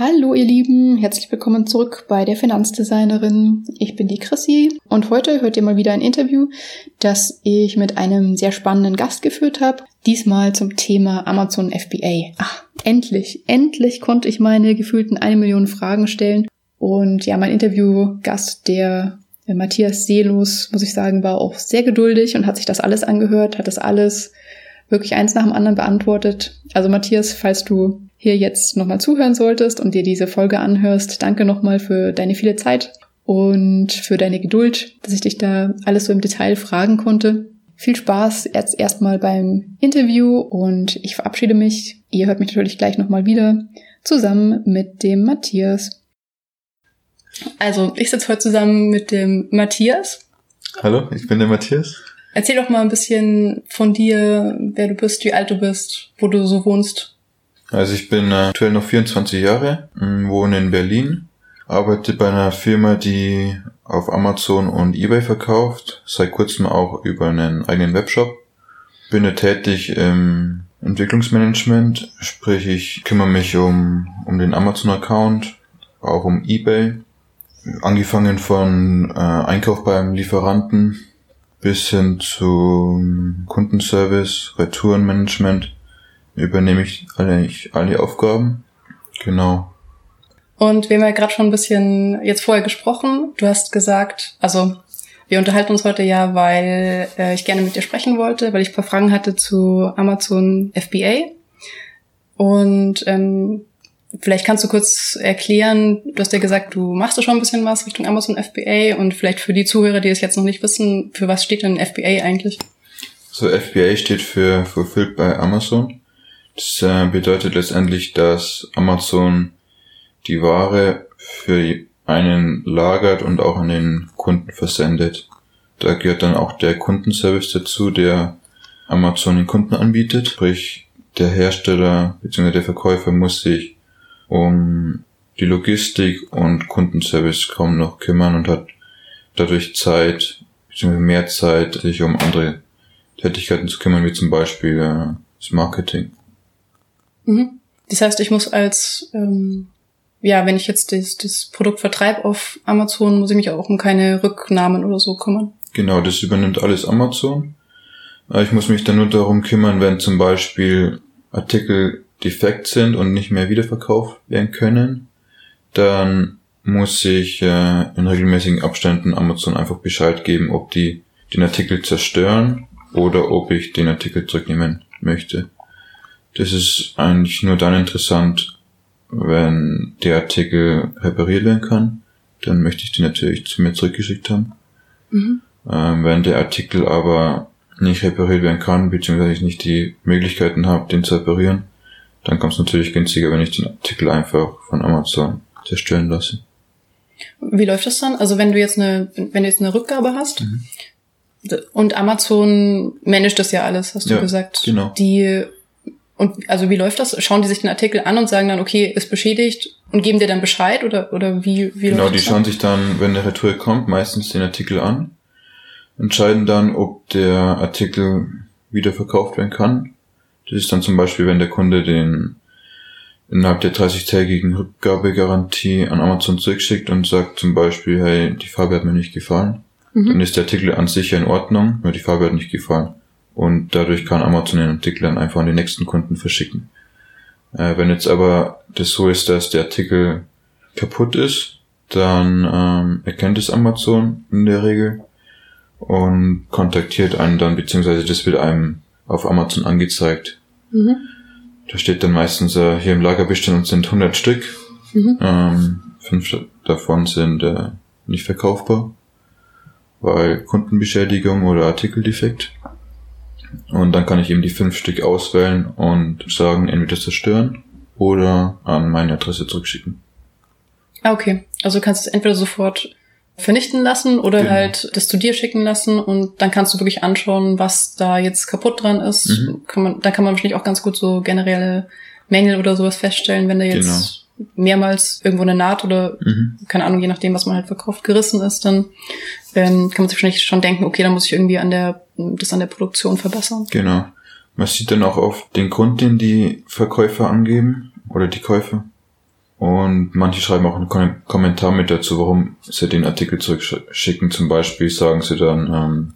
Hallo ihr Lieben, herzlich willkommen zurück bei der Finanzdesignerin. Ich bin die Chrissy und heute hört ihr mal wieder ein Interview, das ich mit einem sehr spannenden Gast geführt habe. Diesmal zum Thema Amazon FBA. Ach, endlich, endlich konnte ich meine gefühlten eine Million Fragen stellen. Und ja, mein Interviewgast, der Matthias Seelos, muss ich sagen, war auch sehr geduldig und hat sich das alles angehört, hat das alles wirklich eins nach dem anderen beantwortet. Also Matthias, falls du hier jetzt nochmal zuhören solltest und dir diese Folge anhörst, danke nochmal für deine viele Zeit und für deine Geduld, dass ich dich da alles so im Detail fragen konnte. Viel Spaß jetzt erstmal beim Interview und ich verabschiede mich. Ihr hört mich natürlich gleich nochmal wieder zusammen mit dem Matthias. Also, ich sitze heute zusammen mit dem Matthias. Hallo, ich bin der Matthias. Erzähl doch mal ein bisschen von dir, wer du bist, wie alt du bist, wo du so wohnst. Also ich bin äh, aktuell noch 24 Jahre, mm, wohne in Berlin, arbeite bei einer Firma, die auf Amazon und eBay verkauft, seit kurzem auch über einen eigenen Webshop. Bin tätig im Entwicklungsmanagement, sprich ich kümmere mich um, um den Amazon-Account, auch um eBay, angefangen von äh, Einkauf beim Lieferanten bis hin zum Kundenservice, Retourenmanagement übernehme ich alle, ich, alle Aufgaben. Genau. Und wir haben ja gerade schon ein bisschen jetzt vorher gesprochen. Du hast gesagt, also wir unterhalten uns heute ja, weil äh, ich gerne mit dir sprechen wollte, weil ich ein paar Fragen hatte zu Amazon FBA. Und ähm, vielleicht kannst du kurz erklären, du hast ja gesagt, du machst da schon ein bisschen was Richtung Amazon FBA und vielleicht für die Zuhörer, die es jetzt noch nicht wissen, für was steht denn FBA eigentlich? So FBA steht für Fulfilled by Amazon. Das äh, bedeutet letztendlich, dass Amazon die Ware für einen lagert und auch an den Kunden versendet. Da gehört dann auch der Kundenservice dazu, der Amazon den Kunden anbietet. Sprich, der Hersteller bzw. der Verkäufer muss sich um die Logistik und Kundenservice kaum noch kümmern und hat dadurch Zeit bzw. mehr Zeit, sich um andere Tätigkeiten zu kümmern, wie zum Beispiel äh, das Marketing. Mhm. Das heißt, ich muss als, ähm, ja, wenn ich jetzt das, das Produkt vertreibe auf Amazon, muss ich mich auch um keine Rücknahmen oder so kümmern. Genau, das übernimmt alles Amazon. Äh, ich muss mich dann nur darum kümmern, wenn zum Beispiel Artikel defekt sind und nicht mehr wiederverkauft werden können, dann muss ich äh, in regelmäßigen Abständen Amazon einfach Bescheid geben, ob die den Artikel zerstören oder ob ich den Artikel zurücknehmen möchte. Das ist eigentlich nur dann interessant, wenn der Artikel repariert werden kann. Dann möchte ich den natürlich zu mir zurückgeschickt haben. Mhm. Ähm, wenn der Artikel aber nicht repariert werden kann, beziehungsweise ich nicht die Möglichkeiten habe, den zu reparieren, dann kommt es natürlich günstiger, wenn ich den Artikel einfach von Amazon zerstören lasse. Wie läuft das dann? Also wenn du jetzt eine, wenn du jetzt eine Rückgabe hast mhm. und Amazon managt das ja alles, hast du ja, gesagt. Genau. Die und also wie läuft das? Schauen die sich den Artikel an und sagen dann, okay, ist beschädigt und geben dir dann Bescheid oder, oder wie, wie Genau, die schauen sich dann, wenn der Retour kommt, meistens den Artikel an, entscheiden dann, ob der Artikel wieder verkauft werden kann. Das ist dann zum Beispiel, wenn der Kunde den innerhalb der 30-tägigen Rückgabegarantie an Amazon zurückschickt und sagt zum Beispiel, hey, die Farbe hat mir nicht gefallen, mhm. dann ist der Artikel an sich ja in Ordnung, nur die Farbe hat nicht gefallen und dadurch kann Amazon den Artikel dann einfach an den nächsten Kunden verschicken. Äh, wenn jetzt aber das so ist, dass der Artikel kaputt ist, dann ähm, erkennt es Amazon in der Regel und kontaktiert einen dann, beziehungsweise das wird einem auf Amazon angezeigt. Mhm. Da steht dann meistens, äh, hier im Lagerbestand sind 100 Stück, mhm. ähm, fünf davon sind äh, nicht verkaufbar, weil Kundenbeschädigung oder Artikeldefekt. Und dann kann ich eben die fünf Stück auswählen und sagen, entweder zerstören oder an meine Adresse zurückschicken. Ah, okay. Also du kannst es entweder sofort vernichten lassen oder genau. halt das zu dir schicken lassen und dann kannst du wirklich anschauen, was da jetzt kaputt dran ist. Mhm. Kann man, dann kann man wahrscheinlich auch ganz gut so generelle Mängel oder sowas feststellen, wenn da jetzt genau. mehrmals irgendwo eine Naht oder mhm. keine Ahnung, je nachdem, was man halt verkauft, gerissen ist, dann ähm, kann man sich wahrscheinlich schon denken, okay, dann muss ich irgendwie an der, das an der Produktion verbessern. Genau. Man sieht dann auch auf den Grund, den die Verkäufer angeben oder die Käufer. Und manche schreiben auch einen Kom Kommentar mit dazu, warum sie den Artikel zurückschicken. Zum Beispiel sagen sie dann, ähm,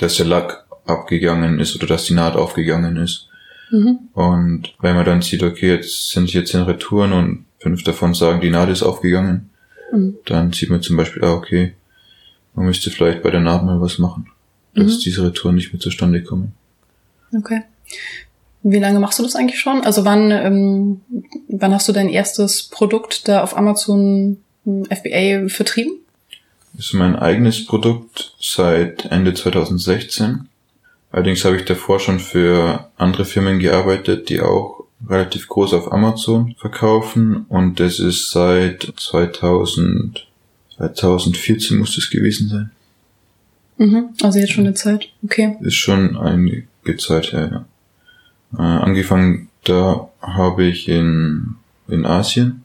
dass der Lack abgegangen ist oder dass die Naht aufgegangen ist. Mhm. Und wenn man dann sieht, okay, jetzt sind hier zehn Retouren und fünf davon sagen, die Naht ist aufgegangen, mhm. dann sieht man zum Beispiel, ah, okay, man müsste vielleicht bei der Naht mal was machen, dass mhm. diese Retouren nicht mehr zustande kommen. Okay. Wie lange machst du das eigentlich schon? Also wann, ähm, wann hast du dein erstes Produkt da auf Amazon hm, FBA vertrieben? Das ist mein eigenes Produkt seit Ende 2016. Allerdings habe ich davor schon für andere Firmen gearbeitet, die auch relativ groß auf Amazon verkaufen und das ist seit 2000, 2014 muss das gewesen sein. Mhm, also jetzt schon eine Zeit, okay. Ist schon einige Zeit her, ja. Äh, angefangen, da habe ich in, in Asien,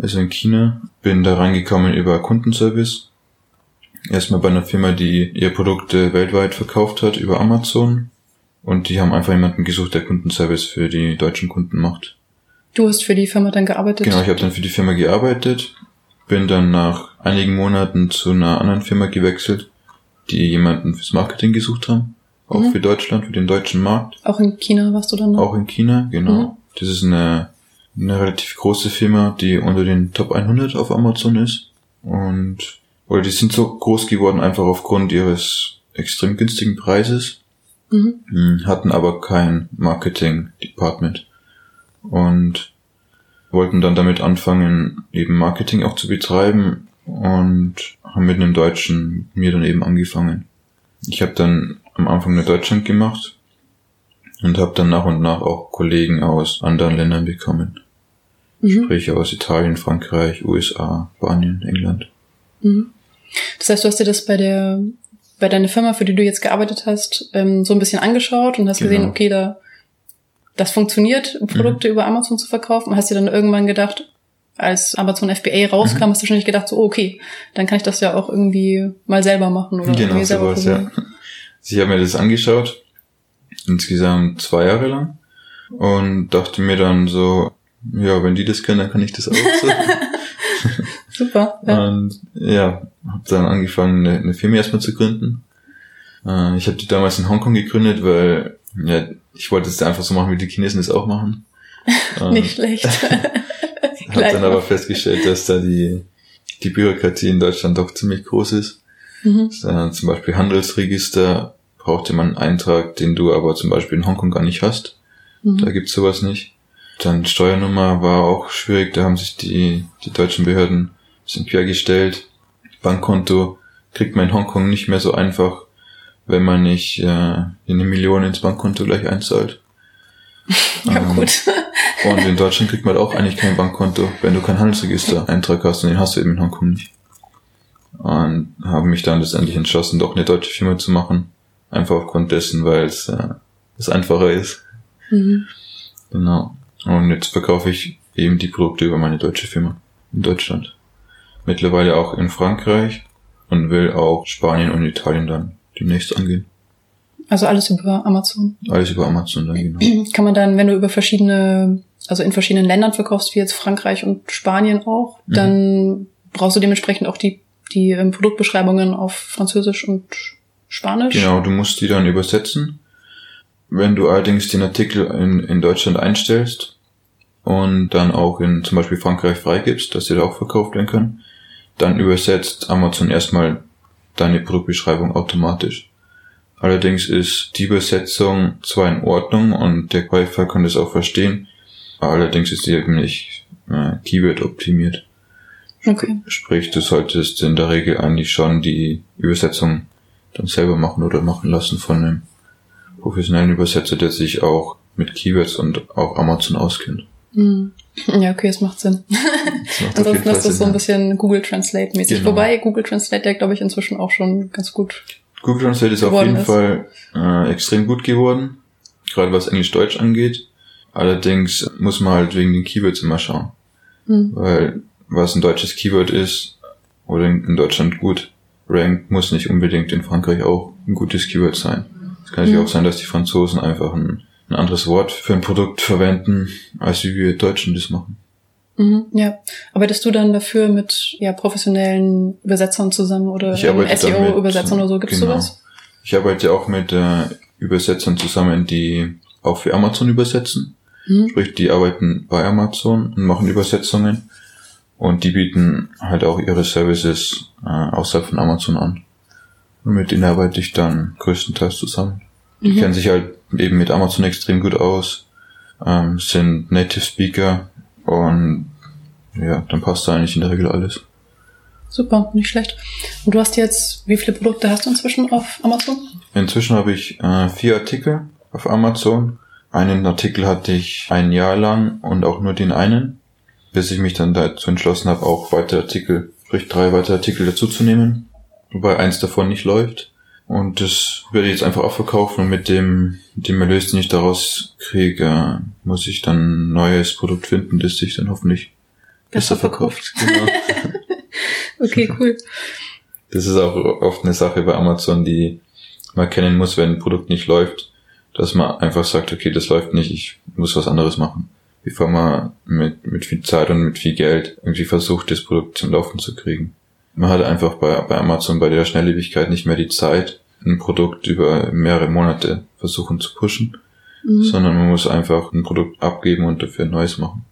also in China, bin da reingekommen über Kundenservice. Erstmal bei einer Firma, die ihr Produkte weltweit verkauft hat über Amazon. Und die haben einfach jemanden gesucht, der Kundenservice für die deutschen Kunden macht. Du hast für die Firma dann gearbeitet? Genau, ich habe dann für die Firma gearbeitet, bin dann nach einigen Monaten zu einer anderen Firma gewechselt, die jemanden fürs Marketing gesucht haben. Auch mhm. für Deutschland, für den deutschen Markt. Auch in China warst du dann noch? Auch in China, genau. Mhm. Das ist eine, eine relativ große Firma, die unter den Top 100 auf Amazon ist. Und, oder die sind so groß geworden einfach aufgrund ihres extrem günstigen Preises. Mhm. Hm, hatten aber kein Marketing-Department. Und wollten dann damit anfangen, eben Marketing auch zu betreiben und haben mit einem Deutschen mir dann eben angefangen. Ich habe dann am Anfang nur Deutschland gemacht und habe dann nach und nach auch Kollegen aus anderen Ländern bekommen. Mhm. Sprich aus Italien, Frankreich, USA, Spanien, England. Mhm. Das heißt, du hast dir das bei der bei deiner Firma, für die du jetzt gearbeitet hast, ähm, so ein bisschen angeschaut und hast genau. gesehen, okay, da das funktioniert, Produkte mhm. über Amazon zu verkaufen. Und hast dir dann irgendwann gedacht, als Amazon FBA rauskam, mhm. hast du schon nicht gedacht, so, oh, okay, dann kann ich das ja auch irgendwie mal selber machen oder genau, irgendwie selber sowas, ja. Ich habe mir das angeschaut, insgesamt zwei Jahre lang, und dachte mir dann so, ja, wenn die das können, dann kann ich das auch so. Super. Ja. Und ja, habe dann angefangen, eine, eine Firma erstmal zu gründen. Äh, ich habe die damals in Hongkong gegründet, weil ja, ich wollte es einfach so machen, wie die Chinesen das auch machen. Nicht schlecht. habe dann aber festgestellt, dass da die, die Bürokratie in Deutschland doch ziemlich groß ist. Mhm. Äh, zum Beispiel Handelsregister brauchte man einen Eintrag, den du aber zum Beispiel in Hongkong gar nicht hast. Mhm. Da gibt's sowas nicht. Dann Steuernummer war auch schwierig, da haben sich die, die deutschen Behörden ein bisschen quergestellt. Bankkonto kriegt man in Hongkong nicht mehr so einfach, wenn man nicht äh, eine Million ins Bankkonto gleich einzahlt. ja, ähm, gut. und in Deutschland kriegt man auch eigentlich kein Bankkonto, wenn du kein Handelsregister-Eintrag hast und den hast du eben in Hongkong nicht und habe mich dann letztendlich entschlossen, doch eine deutsche Firma zu machen. Einfach aufgrund dessen, weil es äh, es einfacher ist. Mhm. Genau. Und jetzt verkaufe ich eben die Produkte über meine deutsche Firma in Deutschland. Mittlerweile auch in Frankreich und will auch Spanien und Italien dann demnächst angehen. Also alles über Amazon. Alles über Amazon dann, genau. Kann man dann, wenn du über verschiedene, also in verschiedenen Ländern verkaufst, wie jetzt Frankreich und Spanien auch, mhm. dann brauchst du dementsprechend auch die die ähm, Produktbeschreibungen auf Französisch und Spanisch. Genau, du musst die dann übersetzen. Wenn du allerdings den Artikel in, in Deutschland einstellst und dann auch in zum Beispiel Frankreich freigibst, dass die da auch verkauft werden können, dann übersetzt Amazon erstmal deine Produktbeschreibung automatisch. Allerdings ist die Übersetzung zwar in Ordnung und der Käufer kann das auch verstehen, allerdings ist sie eben nicht äh, Keyword optimiert. Okay. Sprich, du solltest in der Regel eigentlich schon die Übersetzung dann selber machen oder machen lassen von einem professionellen Übersetzer, der sich auch mit Keywords und auch Amazon auskennt. Hm. Ja, okay, es macht Sinn. macht Ansonsten ist das so ein bisschen Google Translate mäßig. Genau. Wobei Google Translate ja, glaube ich, inzwischen auch schon ganz gut. Google Translate ist auf jeden ist. Fall äh, extrem gut geworden, gerade was Englisch-Deutsch angeht. Allerdings muss man halt wegen den Keywords immer schauen. Hm. Weil was ein deutsches Keyword ist oder in Deutschland gut rankt, muss nicht unbedingt in Frankreich auch ein gutes Keyword sein. Es kann natürlich mhm. auch sein, dass die Franzosen einfach ein, ein, anderes Wort für ein Produkt verwenden, als wie wir Deutschen das machen. Mhm, ja. Arbeitest du dann dafür mit ja, professionellen Übersetzern zusammen oder SEO-Übersetzern oder so? Gibt's genau. sowas? Ich arbeite auch mit äh, Übersetzern zusammen, die auch für Amazon übersetzen. Mhm. Sprich, die arbeiten bei Amazon und machen Übersetzungen. Und die bieten halt auch ihre Services äh, außerhalb von Amazon an. Und mit denen arbeite ich dann größtenteils zusammen. Die mhm. kennen sich halt eben mit Amazon extrem gut aus, ähm, sind Native Speaker und ja, dann passt da eigentlich in der Regel alles. Super, nicht schlecht. Und du hast jetzt, wie viele Produkte hast du inzwischen auf Amazon? Inzwischen habe ich äh, vier Artikel auf Amazon. Einen Artikel hatte ich ein Jahr lang und auch nur den einen, bis ich mich dann dazu entschlossen habe, auch weitere Artikel, sprich drei weitere Artikel dazuzunehmen, wobei eins davon nicht läuft. Und das werde ich jetzt einfach auch verkaufen und mit dem, mit dem Erlös, den ich daraus kriege, muss ich dann ein neues Produkt finden, das sich dann hoffentlich besser, besser verkauft. Genau. okay, cool. Das ist auch oft eine Sache bei Amazon, die man kennen muss, wenn ein Produkt nicht läuft, dass man einfach sagt, okay, das läuft nicht, ich muss was anderes machen. Bevor man mit, mit viel Zeit und mit viel Geld irgendwie versucht, das Produkt zum Laufen zu kriegen man hat einfach bei, bei Amazon bei der Schnelllebigkeit nicht mehr die Zeit, ein Produkt über mehrere Monate versuchen zu pushen, mhm. sondern man muss einfach ein Produkt abgeben und dafür ein neues machen.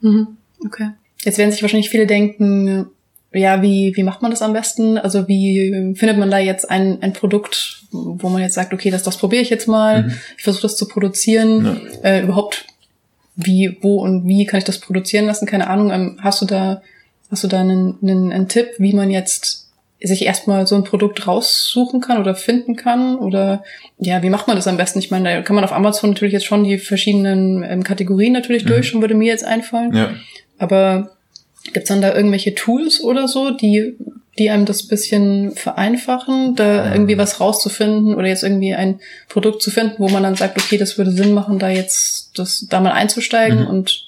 Mhm. Okay. Jetzt werden sich wahrscheinlich viele denken, ja, wie, wie macht man das am besten? Also wie findet man da jetzt ein, ein Produkt, wo man jetzt sagt, okay, das, das probiere ich jetzt mal, mhm. ich versuche das zu produzieren, ja. äh, überhaupt wie, wo und wie kann ich das produzieren lassen? Keine Ahnung. Ähm, hast du da Hast du da einen, einen, einen Tipp, wie man jetzt sich erstmal so ein Produkt raussuchen kann oder finden kann? Oder ja, wie macht man das am besten? Ich meine, da kann man auf Amazon natürlich jetzt schon die verschiedenen ähm, Kategorien natürlich mhm. durch, schon würde mir jetzt einfallen. Ja. Aber gibt's dann da irgendwelche Tools oder so, die, die einem das bisschen vereinfachen, da irgendwie was rauszufinden oder jetzt irgendwie ein Produkt zu finden, wo man dann sagt, okay, das würde Sinn machen, da jetzt das da mal einzusteigen mhm. und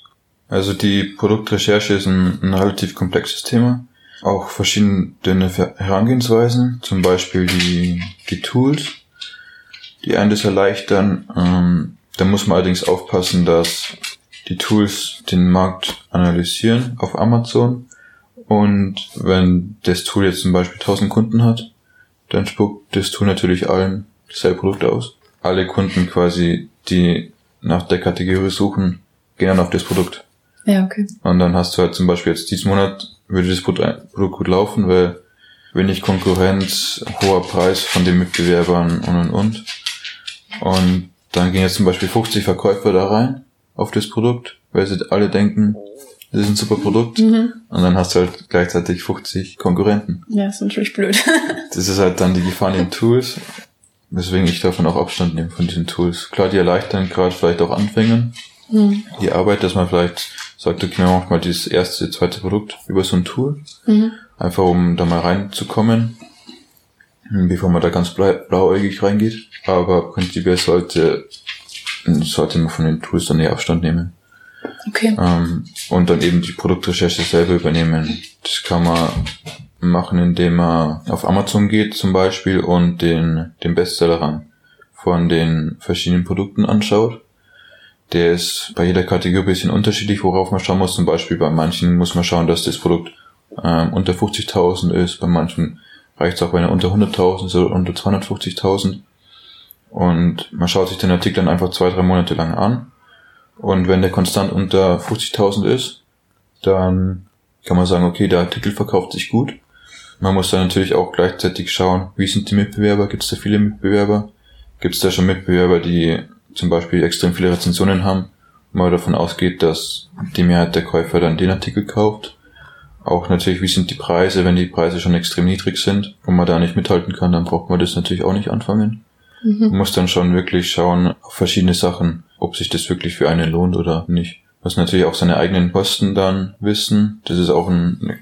also die Produktrecherche ist ein, ein relativ komplexes Thema. Auch verschiedene Herangehensweisen, zum Beispiel die, die Tools, die einen das erleichtern. Ähm, da muss man allerdings aufpassen, dass die Tools den Markt analysieren auf Amazon. Und wenn das Tool jetzt zum Beispiel 1000 Kunden hat, dann spuckt das Tool natürlich allen dasselbe Produkt aus. Alle Kunden quasi, die nach der Kategorie suchen, gehen dann auf das Produkt. Ja, okay. Und dann hast du halt zum Beispiel jetzt diesen Monat würde das Produkt gut laufen, weil wenig Konkurrenz, hoher Preis von den Mitbewerbern und und und. Und dann gehen jetzt zum Beispiel 50 Verkäufer da rein auf das Produkt, weil sie alle denken, das ist ein super Produkt. Mhm. Und dann hast du halt gleichzeitig 50 Konkurrenten. Ja, ist natürlich blöd. das ist halt dann die Gefahr in den Tools, weswegen ich davon auch Abstand nehme von diesen Tools. Klar, die erleichtern gerade vielleicht auch Anfängern mhm. die Arbeit, dass man vielleicht sagt, okay, man macht mal dieses erste, zweite Produkt über so ein Tool. Mhm. Einfach um da mal reinzukommen, bevor man da ganz blauäugig reingeht. Aber prinzipiell sollte, sollte man von den Tools dann eher Abstand nehmen. Okay. Ähm, und dann eben die Produktrecherche selber übernehmen. Das kann man machen, indem man auf Amazon geht zum Beispiel und den, den Bestsellerrang von den verschiedenen Produkten anschaut der ist bei jeder Kategorie ein bisschen unterschiedlich, worauf man schauen muss. Zum Beispiel bei manchen muss man schauen, dass das Produkt ähm, unter 50.000 ist, bei manchen reicht es auch, wenn er unter 100.000 ist oder unter 250.000. Und man schaut sich den Artikel dann einfach zwei, drei Monate lang an. Und wenn der konstant unter 50.000 ist, dann kann man sagen, okay, der Artikel verkauft sich gut. Man muss dann natürlich auch gleichzeitig schauen, wie sind die Mitbewerber, gibt es da viele Mitbewerber? Gibt es da schon Mitbewerber, die zum Beispiel extrem viele Rezensionen haben, man davon ausgeht, dass die Mehrheit der Käufer dann den Artikel kauft. Auch natürlich, wie sind die Preise, wenn die Preise schon extrem niedrig sind und man da nicht mithalten kann, dann braucht man das natürlich auch nicht anfangen. Mhm. Man muss dann schon wirklich schauen auf verschiedene Sachen, ob sich das wirklich für einen lohnt oder nicht. Muss natürlich auch seine eigenen Kosten dann wissen. Das ist auch ein,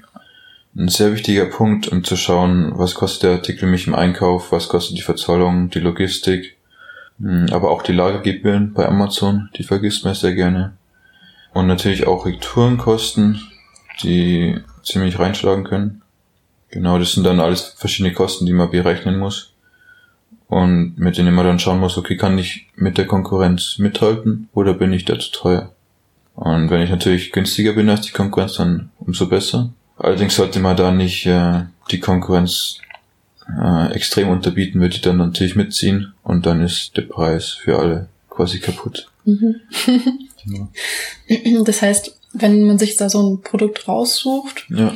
ein sehr wichtiger Punkt, um zu schauen, was kostet der Artikel mich im Einkauf, was kostet die Verzollung, die Logistik, hm, aber auch die Lagergebühren bei Amazon, die vergisst man sehr gerne. Und natürlich auch Retourenkosten, die ziemlich reinschlagen können. Genau, das sind dann alles verschiedene Kosten, die man berechnen muss. Und mit denen man dann schauen muss, okay, kann ich mit der Konkurrenz mithalten oder bin ich da zu teuer? Und wenn ich natürlich günstiger bin als die Konkurrenz, dann umso besser. Allerdings sollte man da nicht äh, die Konkurrenz äh, extrem unterbieten, würde die dann natürlich mitziehen und dann ist der Preis für alle quasi kaputt. Mhm. genau. Das heißt, wenn man sich da so ein Produkt raussucht, ja.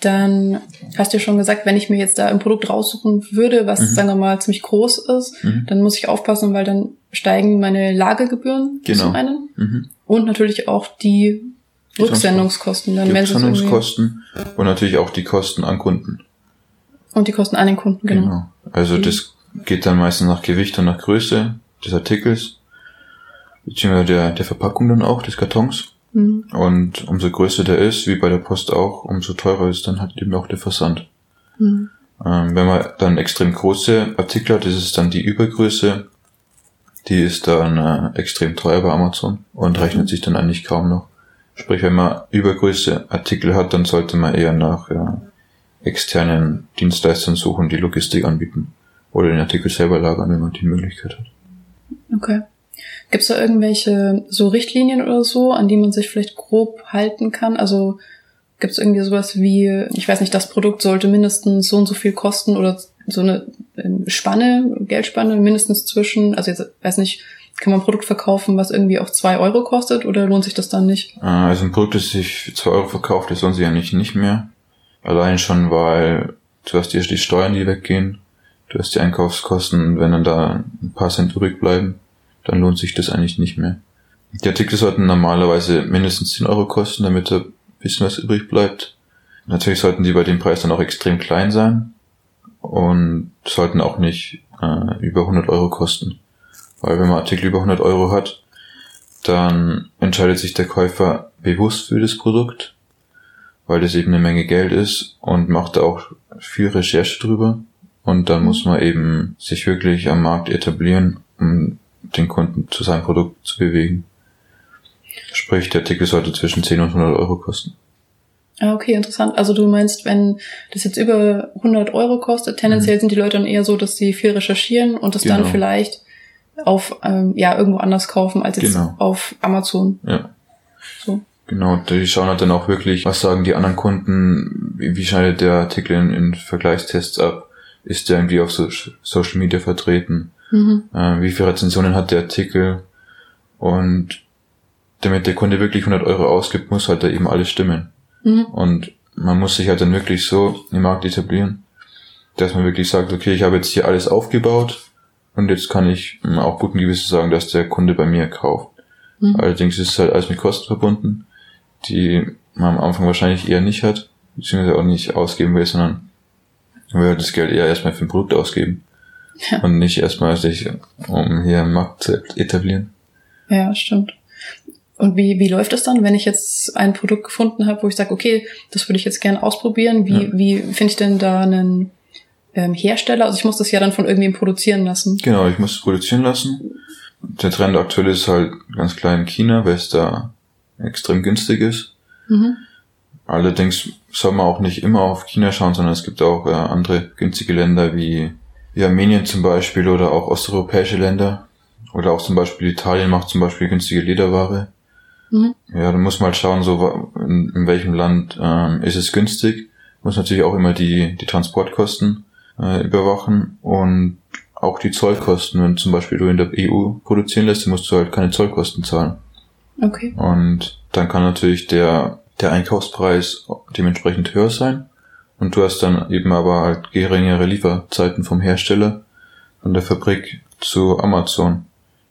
Dann hast du ja schon gesagt, wenn ich mir jetzt da ein Produkt raussuchen würde, was, mhm. sagen wir mal, ziemlich groß ist, mhm. dann muss ich aufpassen, weil dann steigen meine Lagergebühren genau. zum einen mhm. und natürlich auch die Rücksendungskosten. Dann die Rücksendungskosten und natürlich auch die Kosten an Kunden. Und die Kosten an den Kunden, genau. genau. Also mhm. das geht dann meistens nach Gewicht und nach Größe des Artikels, beziehungsweise der, der Verpackung dann auch, des Kartons. Mhm. Und umso größer der ist, wie bei der Post auch, umso teurer ist dann halt eben auch der Versand. Mhm. Ähm, wenn man dann extrem große Artikel hat, ist dann die Übergröße, die ist dann äh, extrem teuer bei Amazon und rechnet sich dann eigentlich kaum noch. Sprich, wenn man Übergröße Artikel hat, dann sollte man eher nach ja, externen Dienstleistern suchen, die Logistik anbieten. Oder den Artikel selber lagern, wenn man die Möglichkeit hat. Okay. Gibt es da irgendwelche so Richtlinien oder so, an die man sich vielleicht grob halten kann? Also gibt es irgendwie sowas wie, ich weiß nicht, das Produkt sollte mindestens so und so viel kosten oder so eine ähm, Spanne, Geldspanne mindestens zwischen, also jetzt weiß nicht, kann man ein Produkt verkaufen, was irgendwie auch zwei Euro kostet oder lohnt sich das dann nicht? Ah, also ein Produkt, das sich für zwei Euro verkauft, das lohnt sich eigentlich nicht mehr. Allein schon, weil du hast die, die Steuern, die weggehen, du hast die Einkaufskosten, wenn dann da ein paar Cent übrig bleiben, dann lohnt sich das eigentlich nicht mehr. Die Artikel sollten normalerweise mindestens 10 Euro kosten, damit da ein bisschen was übrig bleibt. Natürlich sollten die bei dem Preis dann auch extrem klein sein und sollten auch nicht äh, über 100 Euro kosten. Weil wenn man Artikel über 100 Euro hat, dann entscheidet sich der Käufer bewusst für das Produkt weil das eben eine Menge Geld ist und macht auch viel Recherche drüber. Und dann muss man eben sich wirklich am Markt etablieren, um den Kunden zu seinem Produkt zu bewegen. Sprich, der Artikel sollte zwischen 10 und 100 Euro kosten. Ah, okay, interessant. Also du meinst, wenn das jetzt über 100 Euro kostet, tendenziell mhm. sind die Leute dann eher so, dass sie viel recherchieren und das genau. dann vielleicht auf ähm, ja irgendwo anders kaufen als jetzt genau. auf Amazon. Ja. So. Genau, die schauen halt dann auch wirklich, was sagen die anderen Kunden, wie, schneidet der Artikel in, in Vergleichstests ab, ist der irgendwie auf so, Social Media vertreten, mhm. äh, wie viele Rezensionen hat der Artikel und damit der Kunde wirklich 100 Euro ausgibt, muss halt da eben alles stimmen. Mhm. Und man muss sich halt dann wirklich so im Markt etablieren, dass man wirklich sagt, okay, ich habe jetzt hier alles aufgebaut und jetzt kann ich auch guten Gewissens sagen, dass der Kunde bei mir kauft. Mhm. Allerdings ist es halt alles mit Kosten verbunden die man am Anfang wahrscheinlich eher nicht hat, beziehungsweise auch nicht ausgeben will, sondern will das Geld eher erstmal für ein Produkt ausgeben. Ja. Und nicht erstmal sich, um hier einen Markt zu etablieren. Ja, stimmt. Und wie, wie läuft das dann, wenn ich jetzt ein Produkt gefunden habe, wo ich sage, okay, das würde ich jetzt gerne ausprobieren? Wie, ja. wie finde ich denn da einen ähm, Hersteller? Also ich muss das ja dann von irgendwem produzieren lassen. Genau, ich muss es produzieren lassen. Der Trend aktuell ist halt ganz klar in China, weil es da extrem günstig ist. Mhm. Allerdings soll man auch nicht immer auf China schauen, sondern es gibt auch äh, andere günstige Länder wie, wie Armenien zum Beispiel oder auch osteuropäische Länder. Oder auch zum Beispiel Italien macht zum Beispiel günstige Lederware. Mhm. Ja, dann muss man halt schauen, so in, in welchem Land ähm, ist es günstig. Muss natürlich auch immer die, die Transportkosten äh, überwachen und auch die Zollkosten. Wenn zum Beispiel du in der EU produzieren lässt, dann musst du halt keine Zollkosten zahlen. Okay. Und dann kann natürlich der, der Einkaufspreis dementsprechend höher sein. Und du hast dann eben aber halt geringere Lieferzeiten vom Hersteller von der Fabrik zu Amazon.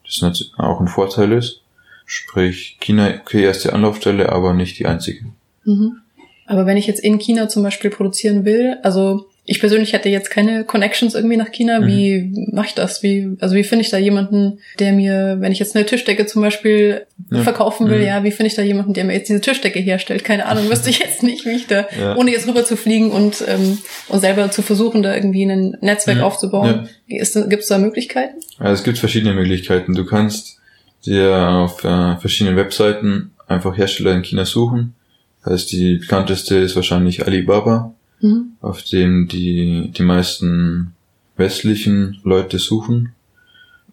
Das auch ein Vorteil ist. Sprich, China, okay, erste Anlaufstelle, aber nicht die einzige. Mhm. Aber wenn ich jetzt in China zum Beispiel produzieren will, also ich persönlich hätte jetzt keine Connections irgendwie nach China. Mhm. Wie mache ich das? Wie, also wie finde ich da jemanden, der mir, wenn ich jetzt eine Tischdecke zum Beispiel ja. verkaufen will, mhm. ja, wie finde ich da jemanden, der mir jetzt diese Tischdecke herstellt? Keine Ahnung, wüsste ich jetzt nicht, wie ich da, ja. ohne jetzt rüber zu fliegen und, ähm, und selber zu versuchen, da irgendwie ein Netzwerk ja. aufzubauen. Gibt es da Möglichkeiten? Also es gibt verschiedene Möglichkeiten. Du kannst dir auf äh, verschiedenen Webseiten einfach Hersteller in China suchen. Das heißt, die bekannteste ist wahrscheinlich Alibaba mhm. auf dem die, die meisten westlichen Leute suchen.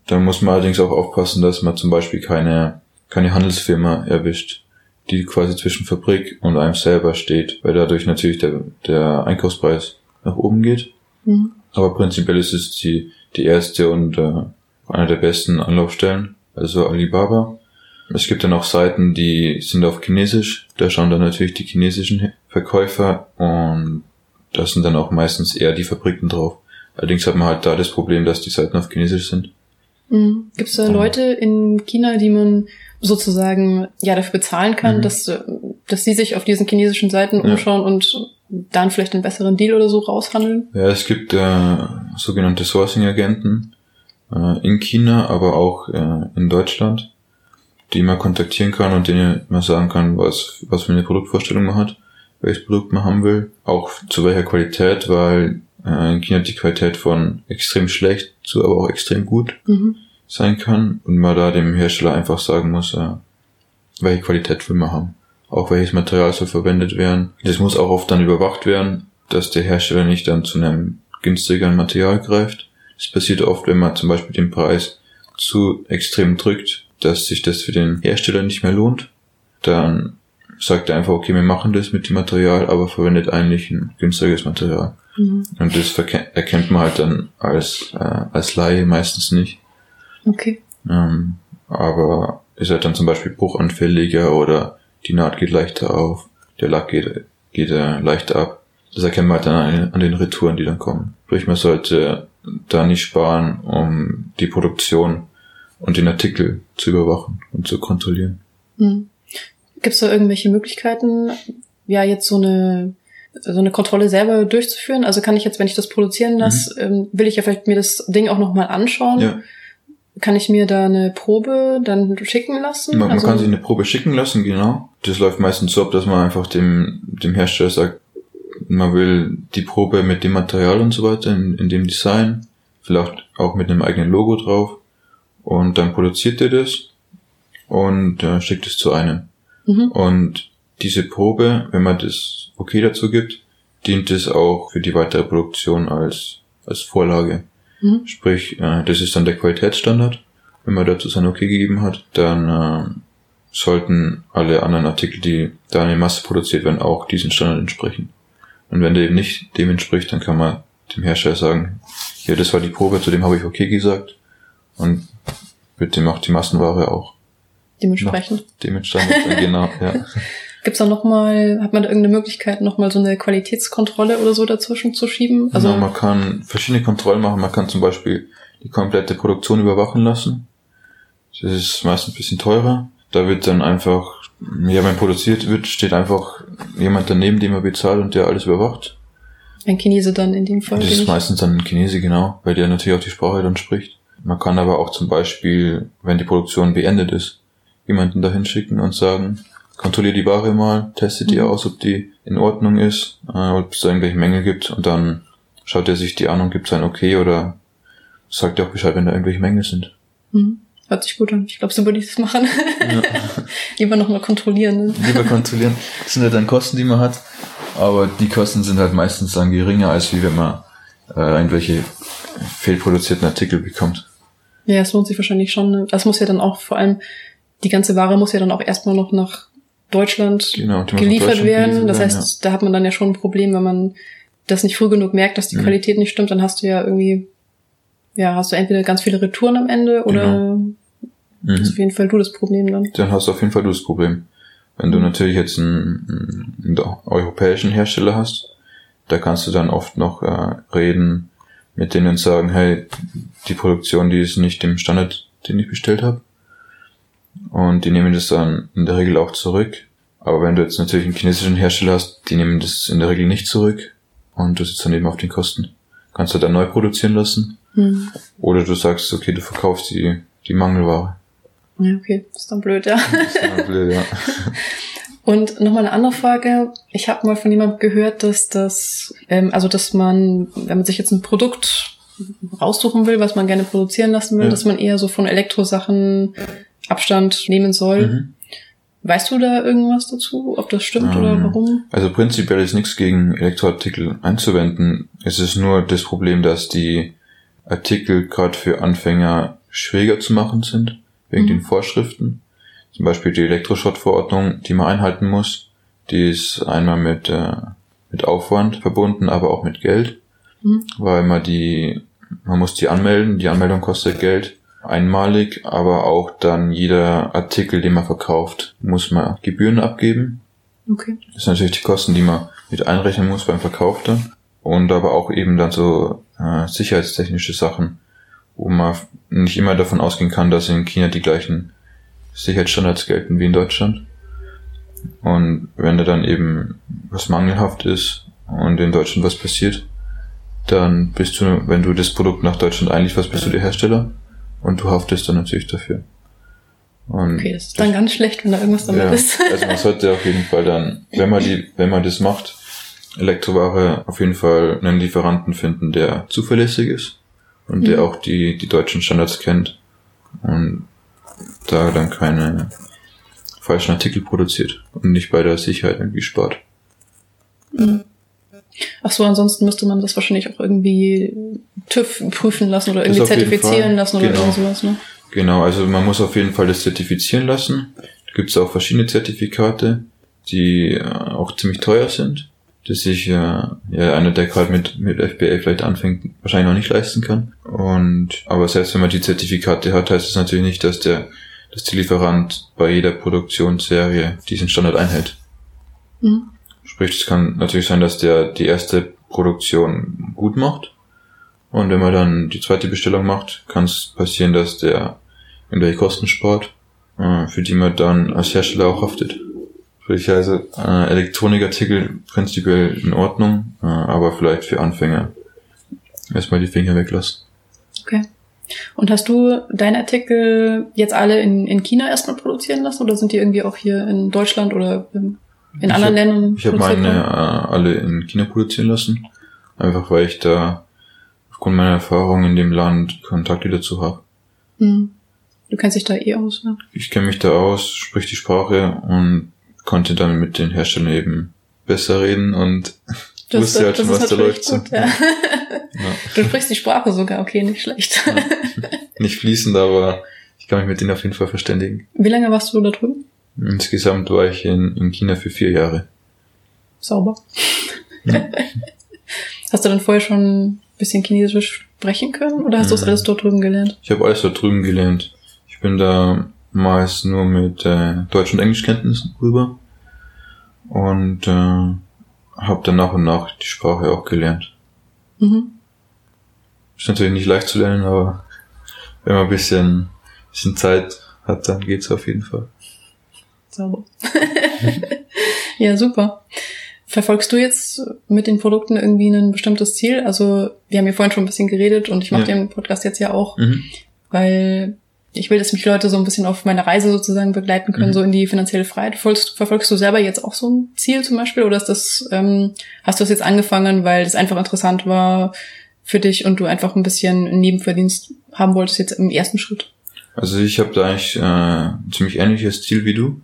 Da muss man allerdings auch aufpassen, dass man zum Beispiel keine, keine Handelsfirma erwischt. die quasi zwischen Fabrik und einem selber steht, weil dadurch natürlich der, der Einkaufspreis nach oben geht. Mhm. Aber prinzipiell ist es die, die erste und äh, einer der besten Anlaufstellen, also Alibaba. Es gibt dann auch Seiten, die sind auf Chinesisch. Da schauen dann natürlich die chinesischen Verkäufer und da sind dann auch meistens eher die Fabriken drauf. Allerdings hat man halt da das Problem, dass die Seiten auf Chinesisch sind. Mhm. Gibt es da Leute in China, die man sozusagen ja dafür bezahlen kann, mhm. dass, dass sie sich auf diesen chinesischen Seiten umschauen ja. und dann vielleicht einen besseren Deal oder so raushandeln? Ja, es gibt äh, sogenannte Sourcing-Agenten äh, in China, aber auch äh, in Deutschland, die man kontaktieren kann und denen man sagen kann, was, was für eine Produktvorstellung man hat, welches Produkt man haben will, auch zu welcher Qualität, weil äh, in China die Qualität von extrem schlecht zu aber auch extrem gut mhm. sein kann und man da dem Hersteller einfach sagen muss, äh, welche Qualität will man haben. Auch welches Material soll verwendet werden. Das muss auch oft dann überwacht werden, dass der Hersteller nicht dann zu einem günstigeren Material greift. Das passiert oft, wenn man zum Beispiel den Preis zu extrem drückt, dass sich das für den Hersteller nicht mehr lohnt. Dann sagt einfach, okay, wir machen das mit dem Material, aber verwendet eigentlich ein günstiges Material. Mhm. Und das erkennt man halt dann als, äh, als Laie meistens nicht. Okay. Ähm, aber ist halt dann zum Beispiel bruchanfälliger oder die Naht geht leichter auf, der Lack geht, geht äh, leichter ab. Das erkennt man halt dann an, an den Retouren, die dann kommen. Sprich, man sollte da nicht sparen, um die Produktion und den Artikel zu überwachen und zu kontrollieren. Mhm. Gibt es da irgendwelche Möglichkeiten, ja, jetzt so eine so eine Kontrolle selber durchzuführen? Also kann ich jetzt, wenn ich das produzieren lasse, mhm. ähm, will ich ja vielleicht mir das Ding auch nochmal anschauen. Ja. Kann ich mir da eine Probe dann schicken lassen? Man, also, man kann sich eine Probe schicken lassen, genau. Das läuft meistens so ab, dass man einfach dem, dem Hersteller sagt, man will die Probe mit dem Material und so weiter, in, in dem Design, vielleicht auch mit einem eigenen Logo drauf. Und dann produziert er das und äh, schickt es zu einem. Mhm. Und diese Probe, wenn man das okay dazu gibt, dient es auch für die weitere Produktion als, als Vorlage. Mhm. Sprich, äh, das ist dann der Qualitätsstandard. Wenn man dazu sein Okay gegeben hat, dann äh, sollten alle anderen Artikel, die da in Masse produziert werden, auch diesen Standard entsprechen. Und wenn der eben nicht dem entspricht, dann kann man dem Hersteller sagen, ja, das war die Probe, zu dem habe ich okay gesagt. Und bitte macht die Massenware auch. Dementsprechend. Dementsprechend, genau, ja. Gibt's da nochmal, hat man da irgendeine Möglichkeit, nochmal so eine Qualitätskontrolle oder so dazwischen zu schieben? Also ja, man kann verschiedene Kontrollen machen. Man kann zum Beispiel die komplette Produktion überwachen lassen. Das ist meistens ein bisschen teurer. Da wird dann einfach, ja, wenn produziert wird, steht einfach jemand daneben, den man bezahlt und der alles überwacht. Ein Chinese dann in dem Fall. Das ist meistens dann ein Chinese, genau, weil der natürlich auch die Sprache dann spricht. Man kann aber auch zum Beispiel, wenn die Produktion beendet ist, jemanden dahin schicken und sagen, kontrolliere die Ware mal, teste die mhm. aus, ob die in Ordnung ist, äh, ob es da irgendwelche Mängel gibt und dann schaut er sich die an und gibt sein Okay oder sagt er auch Bescheid, wenn da irgendwelche Mängel sind. Mhm. Hört sich gut an. Ich glaube, so würde ich das machen. Ja. Lieber nochmal kontrollieren. Ne? Lieber kontrollieren. Das sind ja dann Kosten, die man hat. Aber die Kosten sind halt meistens dann geringer, als wie wenn man äh, irgendwelche fehlproduzierten Artikel bekommt. Ja, es lohnt sich wahrscheinlich schon. Ne? Das muss ja dann auch vor allem, die ganze Ware muss ja dann auch erstmal noch nach Deutschland genau, geliefert Deutschland werden. Das heißt, ja. da hat man dann ja schon ein Problem, wenn man das nicht früh genug merkt, dass die mhm. Qualität nicht stimmt, dann hast du ja irgendwie, ja, hast du entweder ganz viele Retouren am Ende oder genau. mhm. ist auf jeden Fall du das Problem dann. Dann hast du auf jeden Fall du das Problem. Wenn du natürlich jetzt einen, einen europäischen Hersteller hast, da kannst du dann oft noch äh, reden mit denen und sagen, hey, die Produktion, die ist nicht dem Standard, den ich bestellt habe. Und die nehmen das dann in der Regel auch zurück. Aber wenn du jetzt natürlich einen chinesischen Hersteller hast, die nehmen das in der Regel nicht zurück. Und du sitzt dann eben auf den Kosten. Kannst du dann neu produzieren lassen. Mhm. Oder du sagst, okay, du verkaufst die, die Mangelware. Ja, okay. Das ist dann blöd, ja. Ist dann blöd, ja. Und nochmal eine andere Frage. Ich habe mal von jemandem gehört, dass das, ähm, also dass man, wenn man sich jetzt ein Produkt raussuchen will, was man gerne produzieren lassen will, ja. dass man eher so von Elektrosachen Abstand nehmen soll. Mhm. Weißt du da irgendwas dazu, ob das stimmt ähm, oder warum? Also prinzipiell ist nichts gegen Elektroartikel einzuwenden. Es ist nur das Problem, dass die Artikel gerade für Anfänger schwieriger zu machen sind, wegen mhm. den Vorschriften. Zum Beispiel die Elektroschrottverordnung, die man einhalten muss. Die ist einmal mit, äh, mit Aufwand verbunden, aber auch mit Geld, mhm. weil man die, man muss die anmelden. Die Anmeldung kostet Geld einmalig, aber auch dann jeder Artikel, den man verkauft, muss man Gebühren abgeben. Okay. Das sind natürlich die Kosten, die man mit einrechnen muss beim Verkauf dann. Und aber auch eben dann so äh, sicherheitstechnische Sachen, wo man nicht immer davon ausgehen kann, dass in China die gleichen Sicherheitsstandards gelten wie in Deutschland. Und wenn da dann eben was mangelhaft ist und in Deutschland was passiert, dann bist du, wenn du das Produkt nach Deutschland einlieferst, bist du der Hersteller und du haftest dann natürlich dafür. Und okay, das ist dann ganz schlecht, wenn da irgendwas damit ja, ist. also man sollte auf jeden Fall dann, wenn man die, wenn man das macht, Elektroware auf jeden Fall einen Lieferanten finden, der zuverlässig ist und mhm. der auch die, die deutschen Standards kennt und da dann keine falschen Artikel produziert und nicht bei der Sicherheit irgendwie spart. Mhm. Ach so, ansonsten müsste man das wahrscheinlich auch irgendwie TÜV prüfen lassen oder irgendwie zertifizieren lassen oder genau. irgend sowas, ne? Genau, also man muss auf jeden Fall das zertifizieren lassen. Da gibt es auch verschiedene Zertifikate, die äh, auch ziemlich teuer sind, dass sich äh, ja einer, der gerade mit, mit FBA vielleicht anfängt, wahrscheinlich noch nicht leisten kann. Und aber selbst wenn man die Zertifikate hat, heißt es natürlich nicht, dass der, dass der Lieferant bei jeder Produktionsserie diesen Standard einhält. Mhm. Sprich, es kann natürlich sein, dass der die erste Produktion gut macht und wenn man dann die zweite Bestellung macht, kann es passieren, dass der irgendwelche Kosten spart, äh, für die man dann als Hersteller auch haftet. Sprich also äh, Elektronikartikel prinzipiell in Ordnung, äh, aber vielleicht für Anfänger erstmal die Finger weglassen. Okay. Und hast du deine Artikel jetzt alle in, in China erstmal produzieren lassen oder sind die irgendwie auch hier in Deutschland oder in, in anderen hab, Ländern? Ich habe meine äh, alle in China produzieren lassen. Einfach weil ich da aufgrund meiner Erfahrung in dem Land Kontakte dazu habe. Hm. Du kennst dich da eh aus, ne? Ich kenne mich da aus, sprich die Sprache und konnte dann mit den Herstellern eben besser reden und das, wusste halt schon, was da läuft. Gut, ja. ja. Du sprichst die Sprache sogar, okay, nicht schlecht. Ja. Nicht fließend, aber ich kann mich mit denen auf jeden Fall verständigen. Wie lange warst du da drüben? Insgesamt war ich in, in China für vier Jahre. Sauber. Ja. Hast du dann vorher schon bisschen Chinesisch sprechen können oder hast du das alles dort drüben gelernt? Ich habe alles dort drüben gelernt. Ich bin da meist nur mit äh, Deutsch- und Englischkenntnissen rüber und äh, habe dann nach und nach die Sprache auch gelernt. Mhm. Ist natürlich nicht leicht zu lernen, aber wenn man ein bisschen, bisschen Zeit hat, dann geht's auf jeden Fall. Sauber. ja, super. Verfolgst du jetzt mit den Produkten irgendwie ein bestimmtes Ziel? Also wir haben ja vorhin schon ein bisschen geredet und ich mache ja. den Podcast jetzt ja auch, mhm. weil ich will, dass mich Leute so ein bisschen auf meine Reise sozusagen begleiten können, mhm. so in die finanzielle Freiheit. Verfolgst, verfolgst, du selber jetzt auch so ein Ziel zum Beispiel oder ist das, ähm, hast du das jetzt angefangen, weil es einfach interessant war für dich und du einfach ein bisschen Nebenverdienst haben wolltest jetzt im ersten Schritt? Also ich habe da eigentlich äh, ein ziemlich ähnliches Ziel wie du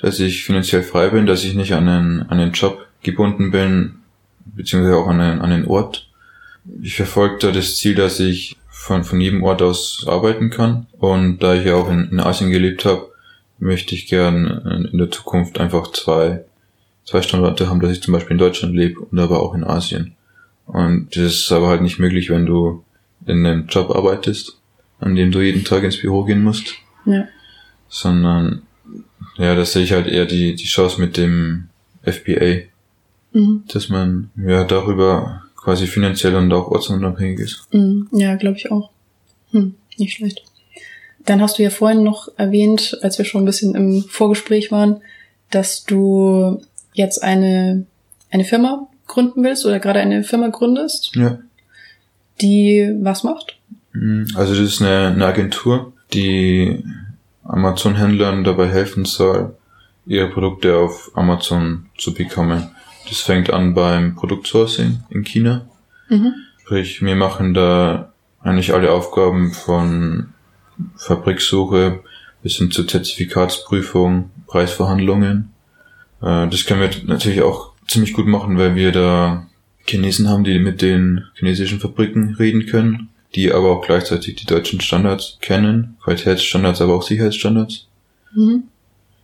dass ich finanziell frei bin, dass ich nicht an den, an den Job gebunden bin, beziehungsweise auch an den, an den Ort. Ich verfolge da das Ziel, dass ich von, von jedem Ort aus arbeiten kann. Und da ich ja auch in, in Asien gelebt habe, möchte ich gern in, in der Zukunft einfach zwei, zwei Standorte haben, dass ich zum Beispiel in Deutschland lebe und aber auch in Asien. Und das ist aber halt nicht möglich, wenn du in einem Job arbeitest, an dem du jeden Tag ins Büro gehen musst. Ja. Sondern ja, das sehe ich halt eher die, die Chance mit dem FBA. Mhm. Dass man ja darüber quasi finanziell und auch ortsunabhängig ist. Mhm. Ja, glaube ich auch. Hm, nicht schlecht. Dann hast du ja vorhin noch erwähnt, als wir schon ein bisschen im Vorgespräch waren, dass du jetzt eine, eine Firma gründen willst oder gerade eine Firma gründest. Ja. Die was macht? Mhm. Also das ist eine, eine Agentur, die Amazon-Händlern dabei helfen soll, ihre Produkte auf Amazon zu bekommen. Das fängt an beim Produktsourcing in China. Mhm. Sprich, wir machen da eigentlich alle Aufgaben von Fabriksuche bis hin zur Zertifikatsprüfung, Preisverhandlungen. Äh, das können wir natürlich auch ziemlich gut machen, weil wir da Chinesen haben, die mit den chinesischen Fabriken reden können die aber auch gleichzeitig die deutschen Standards kennen, Qualitätsstandards, aber auch Sicherheitsstandards. Mhm.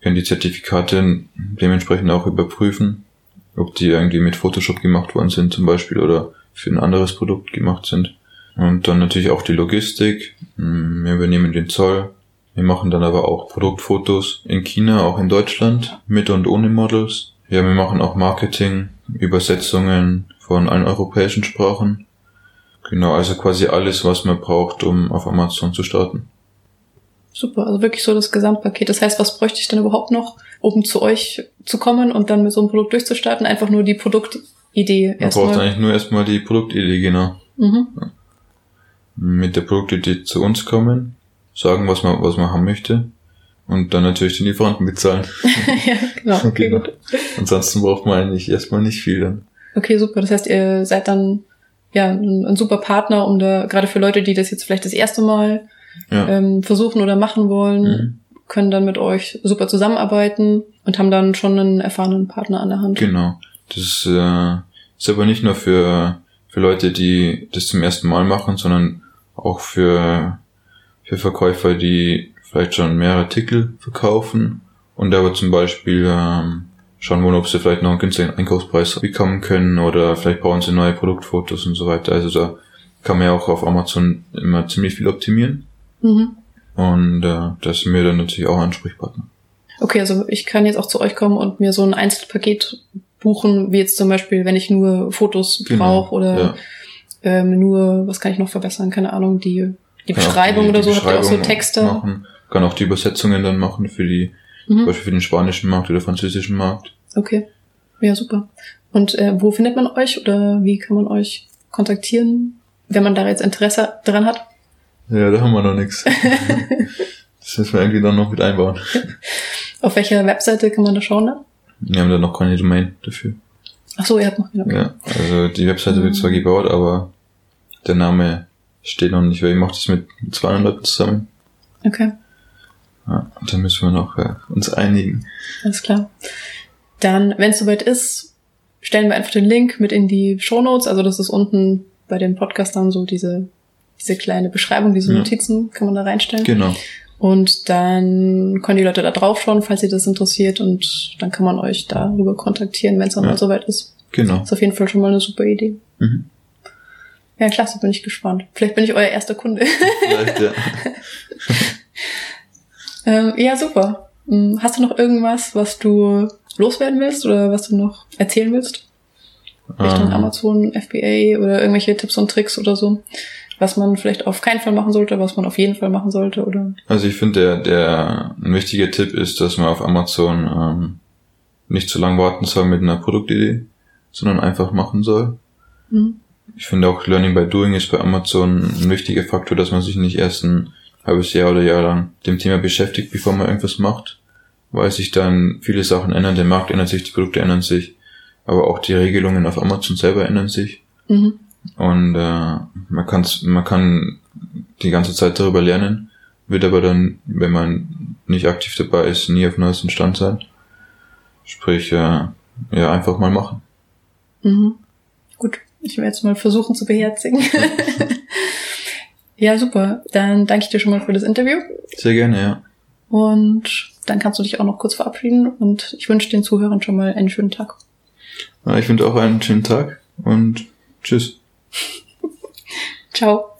Können die Zertifikate dementsprechend auch überprüfen, ob die irgendwie mit Photoshop gemacht worden sind zum Beispiel oder für ein anderes Produkt gemacht sind. Und dann natürlich auch die Logistik. Mm, Wir übernehmen den Zoll. Wir machen dann aber auch Produktfotos in China, auch in Deutschland, mit und ohne Models. Ja, wir machen auch Marketing, Übersetzungen von allen europäischen Sprachen. Genau, also quasi alles, was man braucht, um auf Amazon zu starten. Super, also wirklich so das Gesamtpaket. Das heißt, was bräuchte ich denn überhaupt noch, um zu euch zu kommen und dann mit so einem Produkt durchzustarten? Einfach nur die Produktidee Man braucht erstmal. eigentlich nur erstmal die Produktidee, genau. Mhm. Mit der Produktidee zu uns kommen, sagen, was man, was man haben möchte und dann natürlich den Lieferanten bezahlen. ja, genau. Okay, Genau. gut. Ansonsten braucht man eigentlich erstmal nicht viel dann. Okay, super. Das heißt, ihr seid dann ja ein, ein super Partner, um da gerade für Leute, die das jetzt vielleicht das erste Mal Ja. ähm, versuchen oder machen wollen, Mhm. können dann mit euch super zusammenarbeiten und haben dann schon einen erfahrenen Partner an der Hand. Genau. Das ist, äh, ist aber nicht nur für, für Leute, die das zum ersten Mal machen, sondern auch für, für Verkäufer, die vielleicht schon mehrere Artikel verkaufen und aber zum Beispiel ähm, schauen wollen, ob sie vielleicht noch einen günstigen Einkaufspreis bekommen können oder vielleicht brauchen sie neue Produktfotos und so weiter. Also da kann man ja auch auf Amazon immer ziemlich viel optimieren Mhm. und äh, das sind wir dann natürlich auch Ansprechpartner. Okay, also ich kann jetzt auch zu euch kommen und mir so ein Einzelpaket buchen, wie jetzt zum Beispiel, wenn ich nur Fotos Genau, brauche oder ja. ähm, nur, was kann ich noch verbessern? Keine Ahnung, die, die Beschreibung die- oder die so, habt ihr auch so Beschreibung Texte? Machen. Kann auch die Übersetzungen dann machen für die, zum Mhm. Beispiel für den spanischen Markt oder französischen Markt. Okay. Ja, super. Und äh, wo findet man euch oder wie kann man euch kontaktieren, wenn man da jetzt Interesse dran hat? Ja, da haben wir noch nichts. das müssen wir irgendwie dann noch mit einbauen. Auf welcher Webseite kann man da schauen? Ne? Wir haben da noch keine Domain dafür. Ach so, ihr habt noch eine. Okay. Ja, also die Webseite wird Mhm. zwar gebaut, aber der Name steht noch nicht, weil ich mache das mit zwei anderen Leuten zusammen. okay, Ja, und dann müssen wir noch äh, uns einigen. alles klar. Dann, wenn es soweit ist, stellen wir einfach den Link mit in die Show Notes. Also das ist unten bei den Podcastern so diese diese kleine Beschreibung, diese Ja. Notizen kann man da reinstellen. Genau. Und dann können die Leute da drauf schauen, falls sie das interessiert. Und dann kann man euch darüber kontaktieren, wenn es dann Ja. mal soweit ist. Genau. Ist auf jeden Fall schon mal eine super Idee. Mhm. Ja, klasse, bin ich gespannt. Vielleicht bin ich euer erster Kunde. Vielleicht, ja. ähm, ja, super. Hm, Hast du noch irgendwas, was du loswerden willst oder was du noch erzählen willst? Richtung Ähm, Amazon, FBA oder irgendwelche Tipps und Tricks oder so? Was man vielleicht auf keinen Fall machen sollte, was man auf jeden Fall machen sollte oder? Also ich finde, der, der ein wichtiger Tipp ist, dass man auf Amazon ähm, nicht zu lange warten soll mit einer Produktidee, sondern einfach machen soll. Hm? Ich finde auch Learning by Doing ist bei Amazon ein wichtiger Faktor, dass man sich nicht erst ein halbes Jahr oder Jahr lang dem Thema beschäftigt, bevor man irgendwas macht, weil sich dann viele Sachen ändern, der Markt ändert sich, die Produkte ändern sich, aber auch die Regelungen auf Amazon selber ändern sich. Mhm. Und äh, man, kann's, man kann die ganze Zeit darüber lernen, wird aber dann, wenn man nicht aktiv dabei ist, nie auf neuesten Stand sein. Sprich, äh, ja, einfach mal machen. Mhm. Gut, ich werde jetzt mal versuchen zu beherzigen. ja, super. Dann danke ich dir schon mal für das Interview. Sehr gerne, ja. Und dann kannst du dich auch noch kurz verabschieden. Und ich wünsche den Zuhörern schon mal einen schönen Tag. Ja, Ich wünsche auch einen schönen Tag und tschüss. Ciao.